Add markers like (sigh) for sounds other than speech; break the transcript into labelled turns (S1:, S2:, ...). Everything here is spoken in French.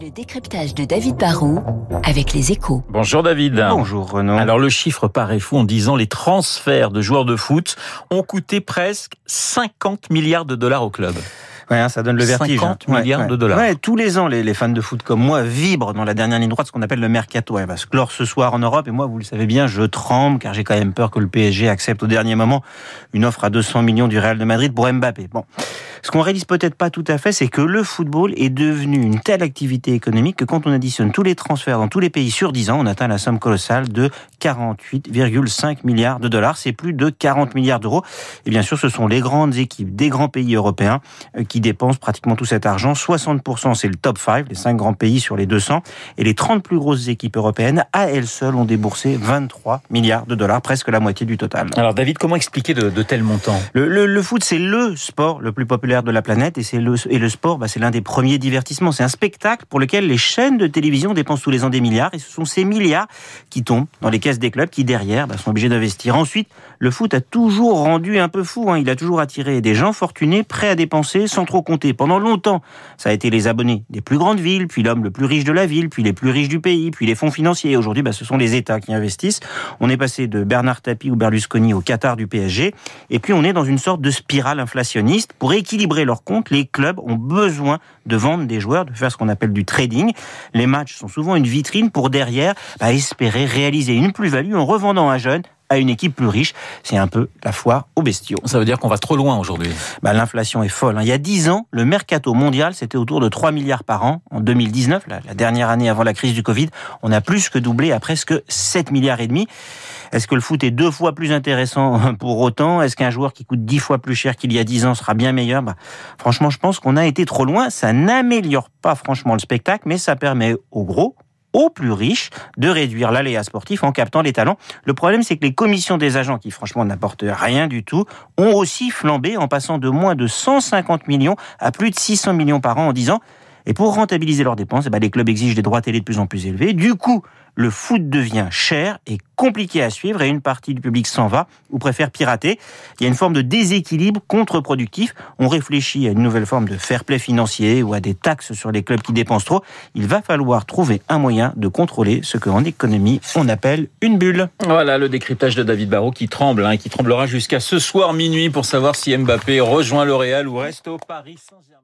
S1: Le décryptage de David Barrault avec les échos.
S2: Bonjour David.
S3: Bonjour Renaud.
S2: Alors le chiffre paraît fou en disant les transferts de joueurs de foot ont coûté presque 50 milliards de dollars au club.
S3: Ouais, hein, ça donne le vertige.
S2: 50
S3: hein. Ouais,
S2: milliards
S3: ouais.
S2: de dollars.
S3: Ouais, tous les ans, les, les fans de foot comme moi vibrent dans la dernière ligne droite, ce qu'on appelle le mercato. Elle va se clore ce soir en Europe. Et moi, vous le savez bien, je tremble car j'ai quand même peur que le PSG accepte au dernier moment une offre à 200 millions du Real de Madrid pour Mbappé. Bon. Ce qu'on réalise peut-être pas tout à fait, c'est que le football est devenu une telle activité économique que quand on additionne tous les transferts dans tous les pays sur 10 ans, on atteint la somme colossale de 48,5 milliards de dollars. C'est plus de 40 milliards d'euros. Et bien sûr, ce sont les grandes équipes des grands pays européens euh, qui dépensent pratiquement tout cet argent. 60% c'est le top 5, les 5 grands pays sur les 200. Et les 30 plus grosses équipes européennes, à elles seules, ont déboursé 23 milliards de dollars, presque la moitié du total.
S2: Alors David, comment expliquer de, de tels montants?
S3: Le, le, le foot, c'est le sport le plus populaire de la planète et le et le sport, bah, c'est l'un des premiers divertissements. C'est un spectacle pour lequel les chaînes de télévision dépensent tous les ans des milliards et ce sont ces milliards qui tombent dans les caisses des clubs qui derrière bah, sont obligés d'investir. Ensuite, le foot a toujours rendu un peu fou. Hein. Il a toujours attiré des gens fortunés prêts à dépenser sans trop compter. Pendant longtemps, ça a été les abonnés des plus grandes villes, puis l'homme le plus riche de la ville, puis les plus riches du pays, puis les fonds financiers. Aujourd'hui, bah, ce sont les États qui investissent. On est passé de Bernard Tapie ou Berlusconi au Qatar du PSG, et puis on est dans une sorte de spirale inflationniste. Pour équilibrer leurs comptes, les clubs ont besoin de vendre des joueurs, de faire ce qu'on appelle du trading. Les matchs sont souvent une vitrine pour derrière bah, espérer réaliser une plus-value en revendant un jeune à une équipe plus riche. C'est un peu la foire aux bestiaux.
S2: Ça veut dire qu'on va trop loin aujourd'hui.
S3: Bah, L'inflation est folle. hein. Il y a 10 ans, le mercato mondial, c'était autour de 3 milliards par an. En 2019, la, la dernière année avant la crise du Covid, on a plus que doublé à presque 7 milliards et demi. Est-ce que le foot est deux fois plus intéressant (laughs) pour autant? Est-ce qu'un joueur qui coûte 10 fois plus cher qu'il y a 10 ans sera bien meilleur? Bah, Franchement, je pense qu'on a été trop loin. Ça n'améliore pas franchement le spectacle, mais ça permet aux gros, aux plus riches de réduire l'aléa sportif en captant les talents. Le problème, c'est que les commissions des agents, qui franchement n'apportent rien du tout, ont aussi flambé en passant de moins de 150 millions à plus de 600 millions par an en 10 ans. Et pour rentabiliser leurs dépenses, eh ben, les clubs exigent des droits télé de plus en plus élevés. Du coup, le foot devient cher et compliqué à suivre et une partie du public s'en va ou préfère pirater. Il y a une forme de déséquilibre contre-productif. On réfléchit à une nouvelle forme de fair play financier ou à des taxes sur les clubs qui dépensent trop. Il va falloir trouver un moyen de contrôler ce qu'en économie on appelle une bulle.
S2: Voilà le décryptage de David Barrault qui tremble, hein, qui tremblera jusqu'à ce soir minuit pour savoir si Mbappé rejoint le Real ou reste au Paris Saint-Germain.